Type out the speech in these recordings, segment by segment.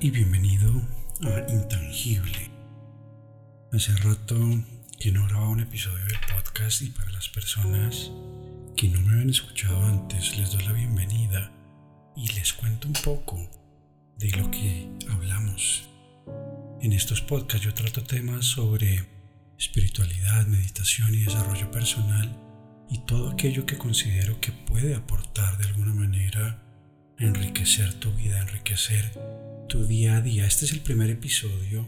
Y bienvenido a Intangible. Hace rato que no grababa un episodio del podcast y para las personas que no me habían escuchado antes les doy la bienvenida y les cuento un poco de lo que hablamos. En estos podcasts yo trato temas sobre espiritualidad, meditación y desarrollo personal y todo aquello que considero que puede aportar de alguna manera enriquecer tu vida, enriquecer tu día a día. Este es el primer episodio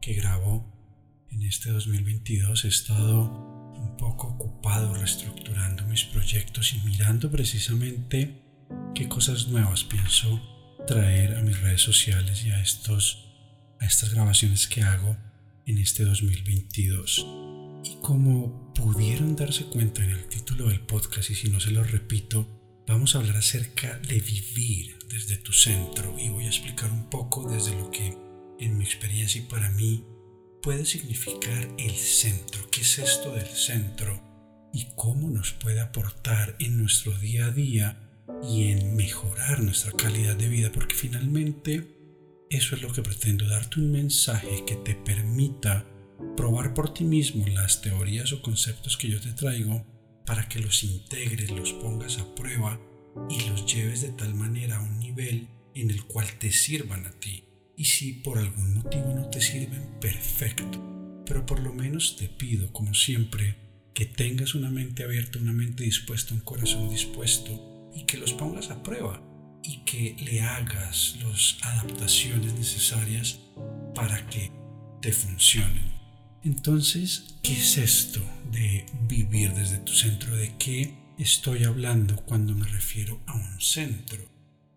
que grabo en este 2022. He estado un poco ocupado reestructurando mis proyectos y mirando precisamente qué cosas nuevas pienso traer a mis redes sociales y a, estos, a estas grabaciones que hago en este 2022. Y como pudieron darse cuenta en el título del podcast, y si no se lo repito, vamos a hablar acerca de vivir desde tu centro y voy a explicar un poco desde lo que en mi experiencia y para mí puede significar el centro, qué es esto del centro y cómo nos puede aportar en nuestro día a día y en mejorar nuestra calidad de vida, porque finalmente eso es lo que pretendo, darte un mensaje que te permita probar por ti mismo las teorías o conceptos que yo te traigo para que los integres, los pongas a prueba y los lleves de tal manera a un nivel en el cual te sirvan a ti. Y si por algún motivo no te sirven, perfecto. Pero por lo menos te pido, como siempre, que tengas una mente abierta, una mente dispuesta, un corazón dispuesto y que los pongas a prueba y que le hagas las adaptaciones necesarias para que te funcionen. Entonces, ¿qué es esto de vivir desde tu centro? ¿De qué estoy hablando cuando me refiero a un centro?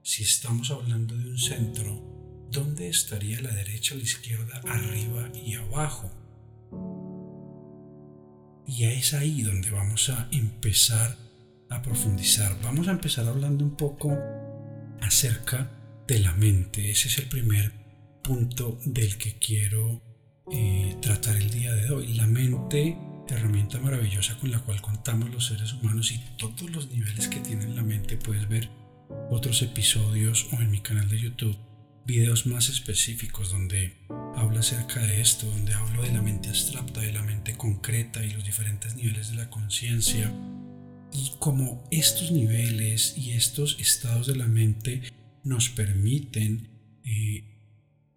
Si estamos hablando de un centro, ¿dónde estaría la derecha la izquierda, arriba y abajo? Y es ahí donde vamos a empezar a profundizar. Vamos a empezar hablando un poco acerca de la mente. Ese es el primer punto del que quiero eh, tratar el día de hoy. La mente, herramienta maravillosa con la cual contamos los seres humanos y todos los niveles que tiene la mente. Puedes ver otros episodios o en mi canal de YouTube videos más específicos donde hablo acerca de esto, donde hablo de la mente abstracta, de la mente concreta y los diferentes niveles de la conciencia. Y como estos niveles y estos estados de la mente nos permiten eh,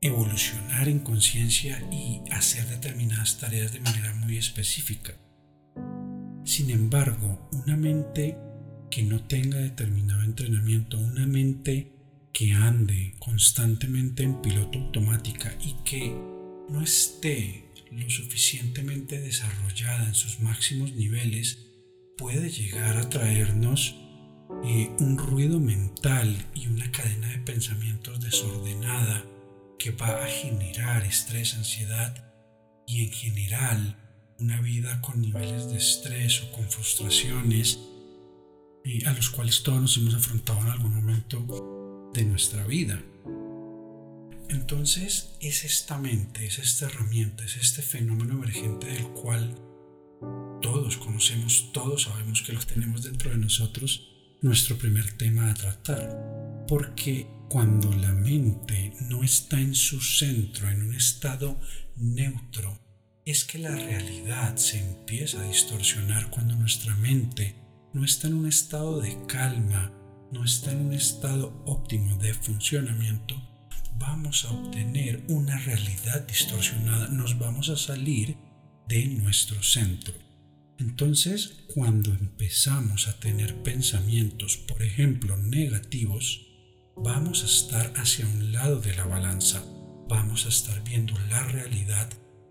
evolucionar en conciencia y hacer determinadas tareas de manera muy específica. Sin embargo, una mente que no tenga determinado entrenamiento, una mente que ande constantemente en piloto automática y que no esté lo suficientemente desarrollada en sus máximos niveles, puede llegar a traernos eh, un ruido mental y una cadena de pensamientos desordenada que va a generar estrés, ansiedad y en general una vida con niveles de estrés o con frustraciones y a los cuales todos nos hemos afrontado en algún momento de nuestra vida. Entonces es esta mente, es esta herramienta, es este fenómeno emergente del cual todos conocemos, todos sabemos que lo tenemos dentro de nosotros, nuestro primer tema a tratar. Porque cuando la mente no está en su centro, en un estado neutro, es que la realidad se empieza a distorsionar cuando nuestra mente no está en un estado de calma, no está en un estado óptimo de funcionamiento, vamos a obtener una realidad distorsionada, nos vamos a salir de nuestro centro. Entonces, cuando empezamos a tener pensamientos, por ejemplo, negativos, vamos a estar hacia un lado de la balanza, vamos a estar viendo la realidad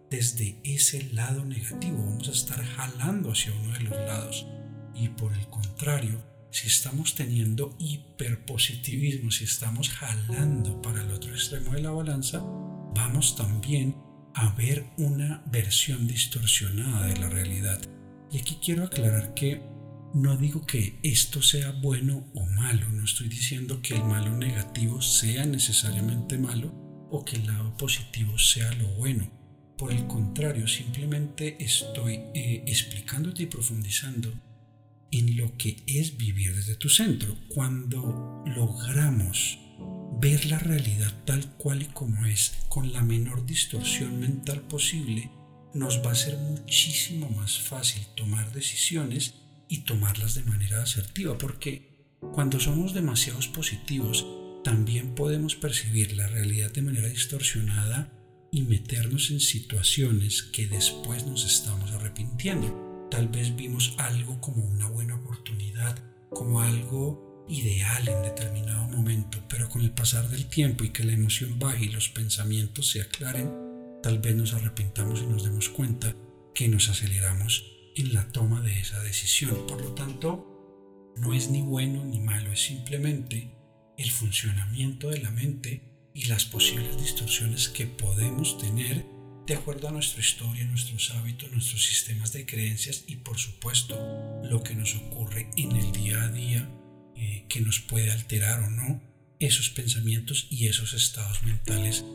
desde ese lado negativo, vamos a estar jalando hacia uno de los lados. Y por el contrario, si estamos teniendo hiperpositivismo, si estamos jalando para el otro extremo de la balanza, vamos también a ver una versión distorsionada de la realidad. Y aquí quiero aclarar que no digo que esto sea bueno o malo, no estoy diciendo que el malo negativo sea necesariamente malo o que el lado positivo sea lo bueno. Por el contrario, simplemente estoy eh, explicándote y profundizando en lo que es vivir desde tu centro. Cuando logramos ver la realidad tal cual y como es, con la menor distorsión mental posible, nos va a ser muchísimo más fácil tomar decisiones y tomarlas de manera asertiva, porque cuando somos demasiados positivos, también podemos percibir la realidad de manera distorsionada y meternos en situaciones que después nos estamos arrepintiendo. Tal vez vimos algo como una buena oportunidad, como algo ideal en determinado momento, pero con el pasar del tiempo y que la emoción baje y los pensamientos se aclaren, tal vez nos arrepintamos y nos demos cuenta que nos aceleramos en la toma de esa decisión. Por lo tanto, no es ni bueno ni malo, es simplemente el funcionamiento de la mente y las posibles distorsiones que podemos tener de acuerdo a nuestra historia, nuestros hábitos, nuestros sistemas de creencias y por supuesto lo que nos ocurre en el día a día eh, que nos puede alterar o no esos pensamientos y esos estados mentales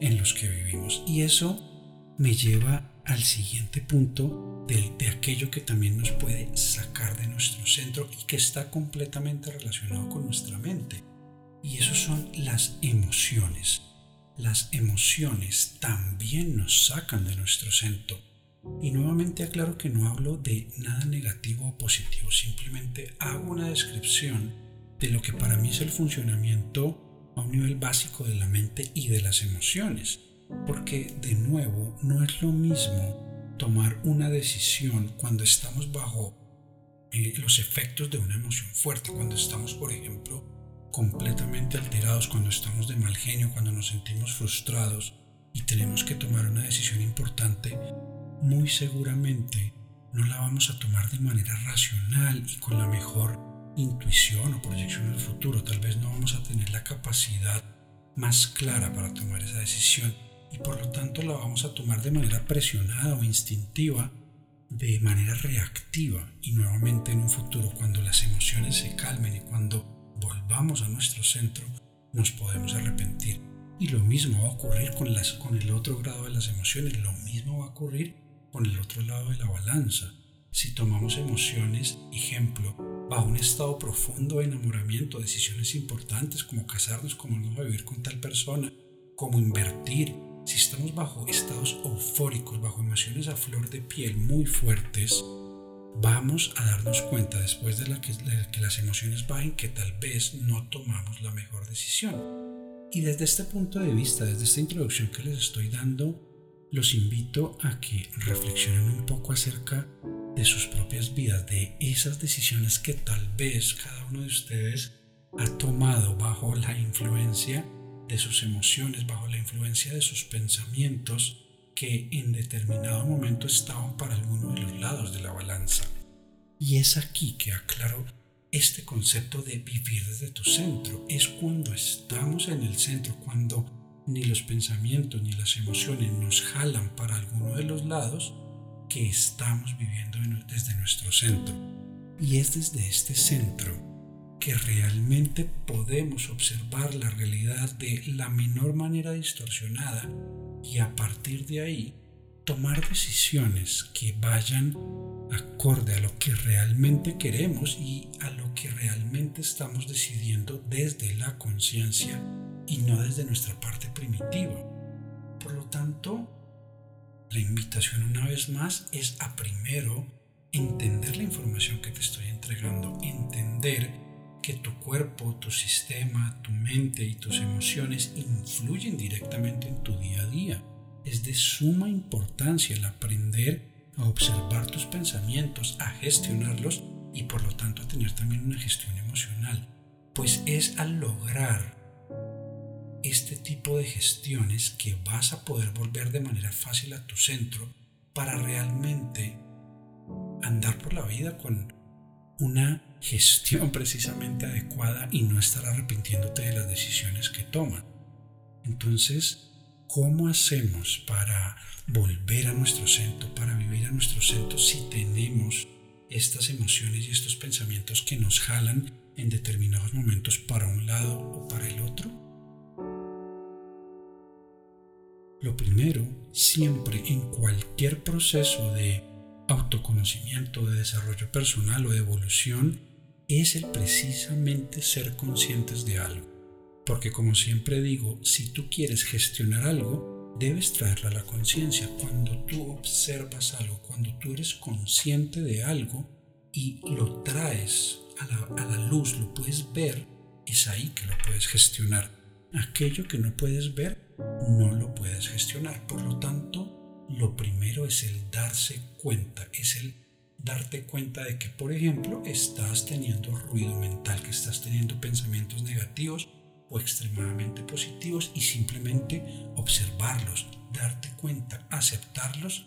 en los que vivimos. Y eso me lleva al siguiente punto de, aquello que también nos puede sacar de nuestro centro y que está completamente relacionado con nuestra mente y eso son las emociones. Las emociones también nos sacan de nuestro centro. Y nuevamente aclaro que no hablo de nada negativo o positivo, simplemente hago una descripción de lo que para mí es el funcionamiento a un nivel básico de la mente y de las emociones. Porque de nuevo no es lo mismo tomar una decisión cuando estamos bajo eh, los efectos de una emoción fuerte, cuando estamos por ejemplo completamente alterados, cuando estamos de mal genio, cuando nos sentimos frustrados y tenemos que tomar una decisión importante, muy seguramente no la vamos a tomar de manera racional y con la mejor intuición o proyección al futuro. Tal vez no vamos a tener la capacidad más clara para tomar esa decisión y por lo tanto la vamos a tomar de manera presionada o instintiva, de manera reactiva y nuevamente en un futuro cuando las emociones se calmen y cuando volvamos a nuestro centro, nos podemos arrepentir. Y lo mismo va a ocurrir con, las, con el otro grado de las emociones, lo mismo va a ocurrir con el otro lado de la balanza. Si tomamos emociones, ejemplo, bajo un estado profundo de enamoramiento, decisiones importantes como casarnos, como no vivir con tal persona, como invertir, si estamos bajo estados eufóricos, bajo emociones a flor de piel muy fuertes, vamos a darnos cuenta después de, que, las emociones bajen que tal vez no tomamos la mejor decisión. Y desde este punto de vista, desde esta introducción que les estoy dando, los invito a que reflexionen un poco acerca de sus propias vidas, de esas decisiones que tal vez cada uno de ustedes ha tomado bajo la influencia de sus emociones, bajo la influencia de sus pensamientos, que en determinado momento estaban para alguno de los lados de la balanza. Y es aquí que aclaro este concepto de vivir desde tu centro. Es cuando estamos en el centro, cuando ni los pensamientos ni las emociones nos jalan para alguno de los lados, que estamos viviendo desde nuestro centro. Y es desde este centro que realmente podemos observar la realidad de la menor manera distorsionada y a partir de ahí tomar decisiones que vayan acorde a lo que realmente queremos y a lo que realmente estamos decidiendo desde la conciencia y no desde nuestra parte primitiva. Por lo tanto, la invitación una vez más es a primero entender la información que te estoy entregando, entender que tu cuerpo, tu sistema, tu mente y tus emociones influyen directamente en tu día a día. Es de suma importancia el aprender a observar tus pensamientos, a gestionarlos y por lo tanto a tener también una gestión emocional. Pues es al lograr este tipo de gestiones que vas a poder volver de manera fácil a tu centro para realmente andar por la vida con una gestión precisamente adecuada y no estar arrepintiéndote de las decisiones que toman. Entonces, ¿cómo hacemos para volver a nuestro centro, para vivir a nuestro centro si tenemos estas emociones y estos pensamientos que nos jalan en determinados momentos para un lado o para el otro? Lo primero, siempre en cualquier proceso de autoconocimiento, de desarrollo personal o de evolución, es el precisamente ser conscientes de algo. Porque como siempre digo, si tú quieres gestionar algo, debes traerlo a la conciencia. Cuando tú observas algo, cuando tú eres consciente de algo y lo traes a la, a la luz, lo puedes ver, es ahí que lo puedes gestionar. Aquello que no puedes ver, no lo puedes gestionar. Por lo tanto, lo primero es el darse cuenta, es el darte cuenta de que, por ejemplo, estás teniendo ruido mental, que estás teniendo pensamientos negativos o extremadamente positivos y simplemente observarlos, darte cuenta, aceptarlos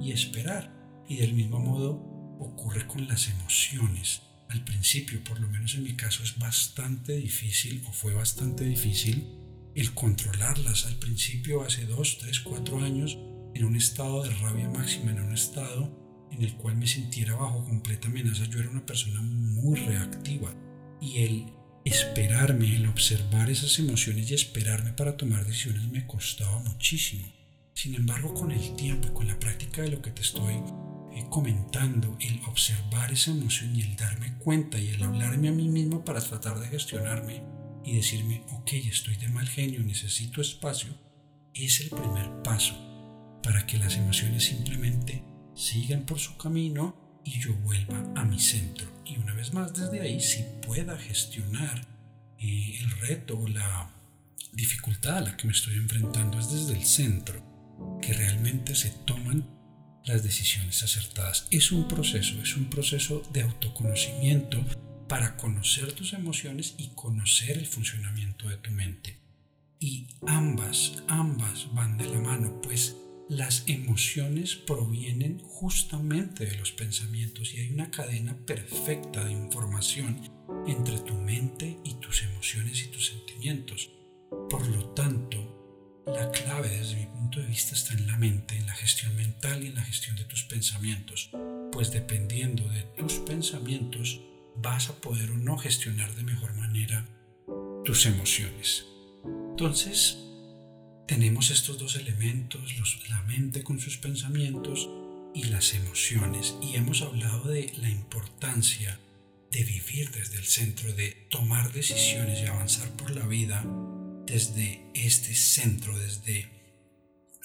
y esperar. Y del mismo modo ocurre con las emociones. Al principio, por lo menos en mi caso, es bastante difícil o fue bastante difícil el controlarlas. Al principio, hace dos, tres, cuatro años, en un estado de rabia máxima, en un estado en el cual me sintiera bajo completa amenaza, yo era una persona muy reactiva y el esperarme, el observar esas emociones y esperarme para tomar decisiones me costaba muchísimo. Sin embargo, con el tiempo y con la práctica de lo que te estoy eh, comentando, el observar esa emoción y el darme cuenta y el hablarme a mí mismo para tratar de gestionarme y decirme, ok, estoy de mal genio, necesito espacio, es el primer paso para que las emociones simplemente sigan por su camino y yo vuelva a mi centro. Y una vez más desde ahí si pueda gestionar eh, el reto o la dificultad a la que me estoy enfrentando es desde el centro, que realmente se toman las decisiones acertadas. Es un proceso, es un proceso de autoconocimiento para conocer tus emociones y conocer el funcionamiento de tu mente. Y ambas, ambas van de la mano, pues las emociones provienen justamente de los pensamientos y hay una cadena perfecta de información entre tu mente y tus emociones y tus sentimientos. Por lo tanto, la clave desde mi punto de vista está en la mente, en la gestión mental y en la gestión de tus pensamientos, pues dependiendo de tus pensamientos vas a poder o no gestionar de mejor manera tus emociones. Entonces, tenemos estos dos elementos, la mente con sus pensamientos y las emociones. Y hemos hablado de la importancia de vivir desde el centro, de tomar decisiones y avanzar por la vida desde este centro, desde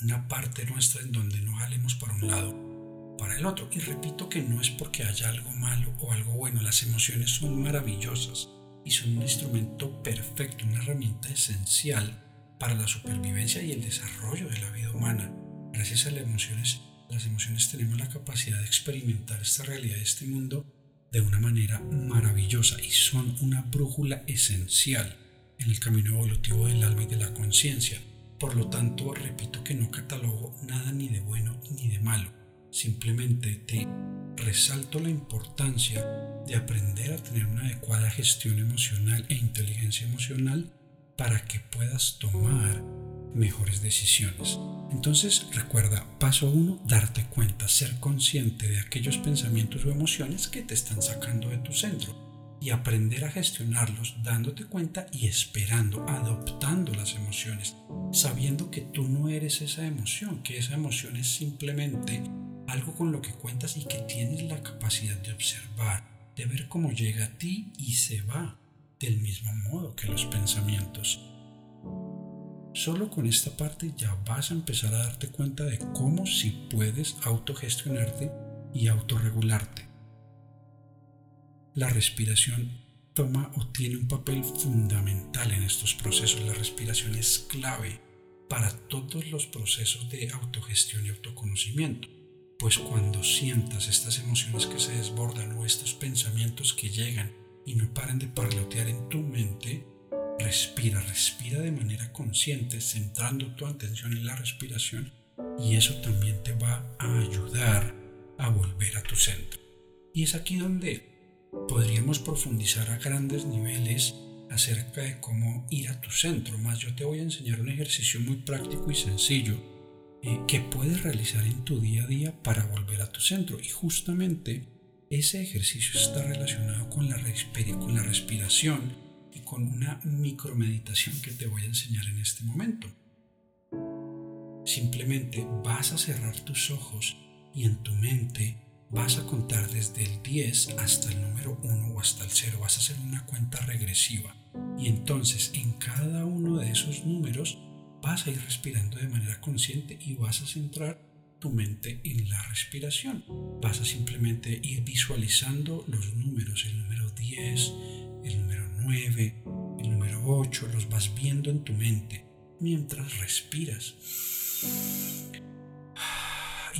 una parte nuestra en donde no jalemos para un lado, para el otro. Y repito que no es porque haya algo malo o algo bueno, las emociones son maravillosas y son un instrumento perfecto, una herramienta esencial para la supervivencia y el desarrollo de la vida humana. Gracias a las emociones, las emociones tenemos la capacidad de experimentar esta realidad, este mundo, de una manera maravillosa y son una brújula esencial en el camino evolutivo del alma y de la conciencia. Por lo tanto, repito que no catalogo nada ni de bueno ni de malo. Simplemente te resalto la importancia de aprender a tener una adecuada gestión emocional e inteligencia emocional para que puedas tomar mejores decisiones. Entonces recuerda, paso uno, darte cuenta, ser consciente de aquellos pensamientos o emociones que te están sacando de tu centro y aprender a gestionarlos dándote cuenta y esperando, adoptando las emociones, sabiendo que tú no eres esa emoción, que esa emoción es simplemente algo con lo que cuentas y que tienes la capacidad de observar, de ver cómo llega a ti y se va del mismo modo que los pensamientos. Solo con esta parte ya vas a empezar a darte cuenta de cómo si puedes autogestionarte y autorregularte. La respiración toma o tiene un papel fundamental en estos procesos. La respiración es clave para todos los procesos de autogestión y autoconocimiento. Pues cuando sientas estas emociones que se desbordan o estos pensamientos que llegan y no paren de parlotear en tu mente, respira, respira de manera consciente, centrando tu atención en la respiración y eso también te va a ayudar a volver a tu centro. Y es aquí donde podríamos profundizar a grandes niveles acerca de cómo ir a tu centro, más yo te voy a enseñar un ejercicio muy práctico y sencillo eh, que puedes realizar en tu día a día para volver a tu centro. Y justamente ese ejercicio está relacionado con la, respiración y con una micromeditación que te voy a enseñar en este momento. Simplemente vas a cerrar tus ojos y en tu mente vas a contar desde el 10 hasta el número 1 o hasta el 0. Vas a hacer una cuenta regresiva Y entonces en cada uno de esos números vas a ir respirando de manera consciente y vas a centrar tu mente en la respiración. Vas a simplemente ir visualizando los números, el número 10, el número 9, el número 8, los vas viendo en tu mente mientras respiras.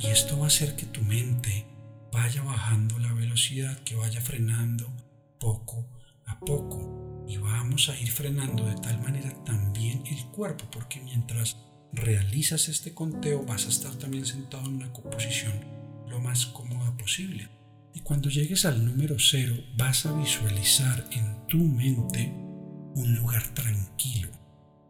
Y esto va a hacer que tu mente vaya bajando la velocidad, que vaya frenando poco a poco. Y vamos a ir frenando de tal manera también el cuerpo, porque mientras realizas este conteo vas a estar también sentado en una composición lo más cómoda posible. Y cuando llegues al número cero vas a visualizar en tu mente un lugar tranquilo.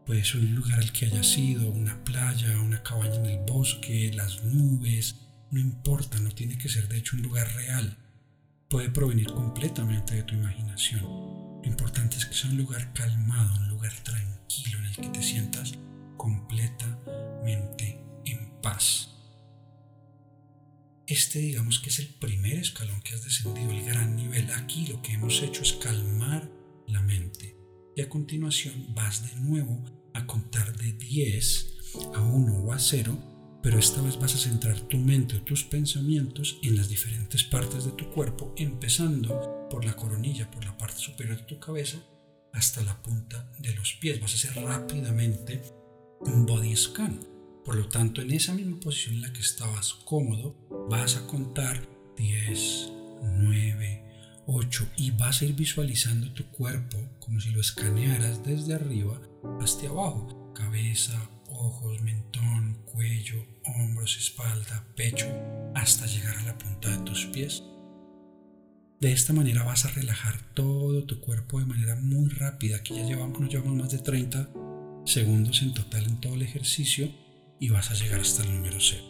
Puede ser un lugar al que haya sido, una playa, una cabaña en el bosque, las nubes, no importa, no tiene que ser de hecho un lugar real. Puede provenir completamente de tu imaginación. Lo importante es que sea un lugar calmado, un lugar tranquilo en el que te sientas completamente en paz. Este digamos que es el primer escalón que has descendido, el gran nivel. Aquí lo que hemos hecho es calmar la mente. Y a continuación vas de nuevo a contar de 10 a 1 o a 0, pero esta vez vas a centrar tu mente o tus pensamientos en las diferentes partes de tu cuerpo, empezando por la coronilla, por la parte superior de tu cabeza, hasta la punta de los pies. Vas a hacer rápidamente un body scan. Por lo tanto, en esa misma posición en la que estabas cómodo, vas a contar 10, 9, 8 y vas a ir visualizando tu cuerpo como si lo escanearas desde arriba hasta abajo. Cabeza, ojos, mentón, cuello, hombros, espalda, pecho, hasta llegar a la punta de tus pies. De esta manera vas a relajar todo tu cuerpo de manera muy rápida. Aquí ya llevamos, nos llevamos más de 30 segundos en total en todo el ejercicio y vas a llegar hasta el número 0.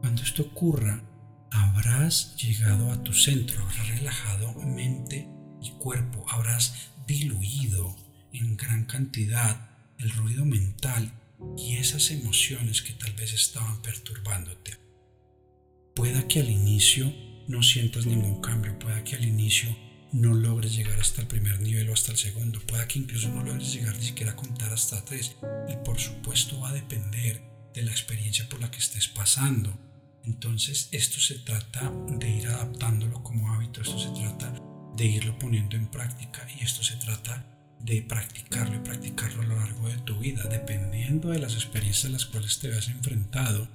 Cuando esto ocurra, habrás llegado a tu centro, habrás relajado mente y cuerpo, habrás diluido en gran cantidad el ruido mental y esas emociones que tal vez estaban perturbándote. Pueda que al inicio no sientas ningún cambio, pueda que al inicio no logres llegar hasta el primer nivel o hasta el segundo, pueda que incluso no logres llegar ni siquiera a contar hasta tres. Y por supuesto va a depender de la experiencia por la que estés pasando. Entonces esto se trata de ir adaptándolo como hábito, esto se trata de irlo poniendo en práctica y esto se trata de practicarlo y practicarlo a lo largo de tu vida, dependiendo de las experiencias a las cuales te veas enfrentado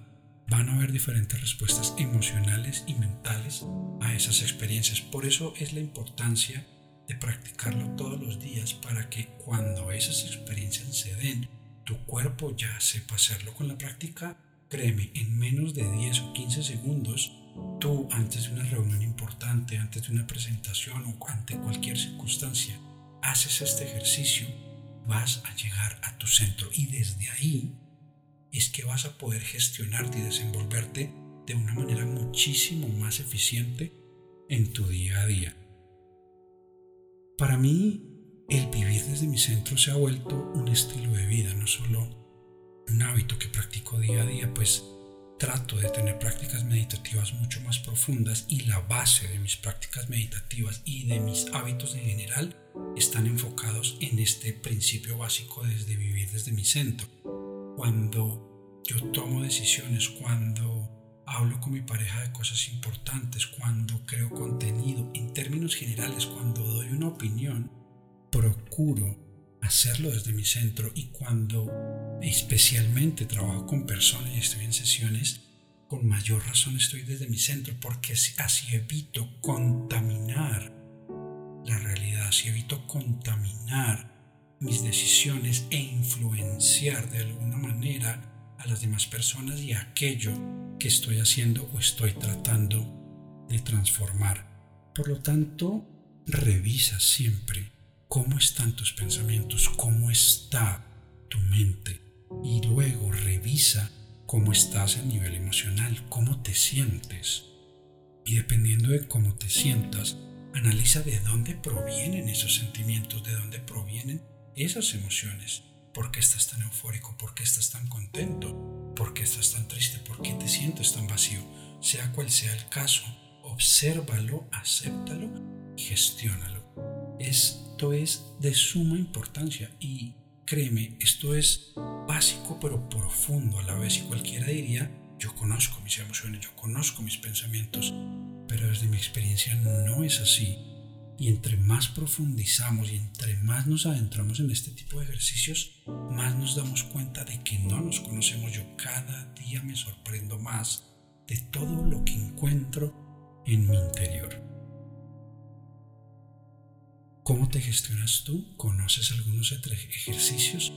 van a haber diferentes respuestas emocionales y mentales a esas experiencias. Por eso es la importancia de practicarlo todos los días para que cuando esas experiencias se den, tu cuerpo ya sepa hacerlo. Con la práctica, créeme, en menos de 10 o 15 segundos, tú antes de una reunión importante, antes de una presentación o ante cualquier circunstancia, haces este ejercicio, vas a llegar a tu centro y desde ahí es que vas a poder gestionarte y desenvolverte de una manera muchísimo más eficiente en tu día a día. Para mí, el vivir desde mi centro se ha vuelto un estilo de vida, no solo un hábito que practico día a día, pues trato de tener prácticas meditativas mucho más profundas y la base de mis prácticas meditativas y de mis hábitos en general están enfocados en este principio básico desde vivir desde mi centro cuando yo tomo decisiones, cuando hablo con mi pareja de cosas importantes, cuando creo contenido, en términos generales, cuando doy una opinión, procuro hacerlo desde mi centro y cuando especialmente trabajo con personas y estoy en sesiones, con mayor razón estoy desde mi centro porque así evito contaminar la realidad, así evito contaminar mis decisiones e influenciar de alguna manera a las demás personas y a aquello que estoy haciendo o estoy tratando de transformar. Por lo tanto, revisa siempre cómo están tus pensamientos, cómo está tu mente y luego revisa cómo estás a nivel emocional, cómo te sientes. Y dependiendo de cómo te sientas, analiza de dónde provienen esos sentimientos, de dónde provienen esas emociones. ¿Por qué estás tan eufórico? ¿Por qué estás tan contento? ¿Por qué estás tan triste? ¿Por qué te sientes tan vacío? Sea cual sea el caso, obsérvalo, acéptalo y gestiónalo. Es conocimiento es de suma importancia y créeme, esto es básico pero profundo a la vez y cualquiera diría, yo conozco mis emociones, yo conozco mis pensamientos, pero desde mi experiencia no es así. Y entre más profundizamos y entre más nos adentramos en este tipo de ejercicios, más nos damos cuenta de que no nos conocemos. Yo cada día me sorprendo más de todo lo que encuentro en mi interior. ¿Cómo te gestionas tú? ¿Conoces algunos ejercicios?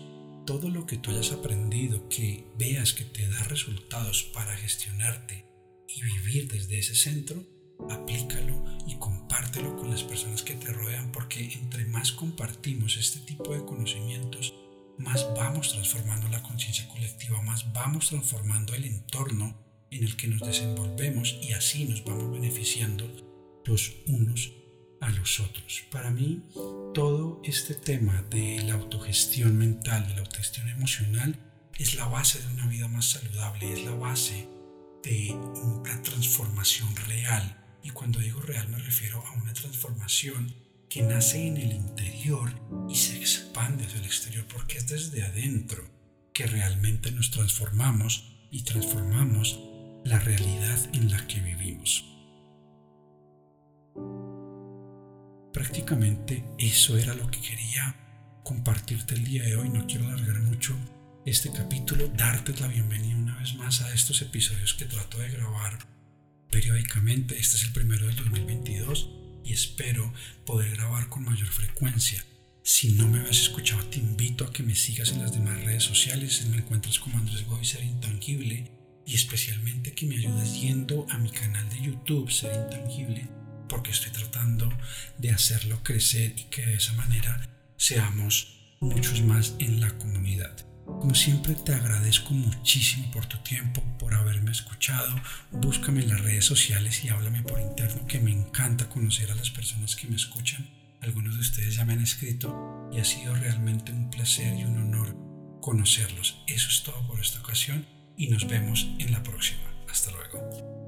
Todo lo que tú hayas aprendido, que veas que te da resultados para gestionarte y vivir desde ese centro, aplícalo y compártelo con las personas que te rodean porque entre más compartimos este tipo de conocimientos, más vamos transformando la conciencia colectiva, más vamos transformando el entorno en el que nos desenvolvemos y así nos vamos beneficiando los unos a los otros. Para mí, todo este tema de la autogestión mental, de la autogestión emocional, es la base de una vida más saludable, es la base de una transformación real. Y cuando digo real me refiero a una transformación que nace en el interior y se expande hacia el exterior, porque es desde adentro que realmente nos transformamos y transformamos la realidad en la que vivimos. prácticamente eso era lo que quería compartirte el día de hoy. No quiero alargar mucho este capítulo, darte la bienvenida una vez más a estos episodios que trato de grabar periódicamente. Este es el primero del 2022 y espero poder grabar con mayor frecuencia. Si no me habías escuchado, te invito a que me sigas en las demás redes sociales. Me encuentras como Andrés Goy Ser Intangible y especialmente que me ayudes yendo a mi canal de YouTube Ser Intangible porque estoy tratando de hacerlo crecer y que de esa manera seamos muchos más en la comunidad. Como siempre te agradezco muchísimo por tu tiempo, por haberme escuchado. Búscame en las redes sociales y háblame por interno que me encanta conocer a las personas que me escuchan. Algunos de ustedes ya me han escrito y ha sido realmente un placer y un honor conocerlos. Eso es todo por esta ocasión y nos vemos en la próxima. Hasta luego.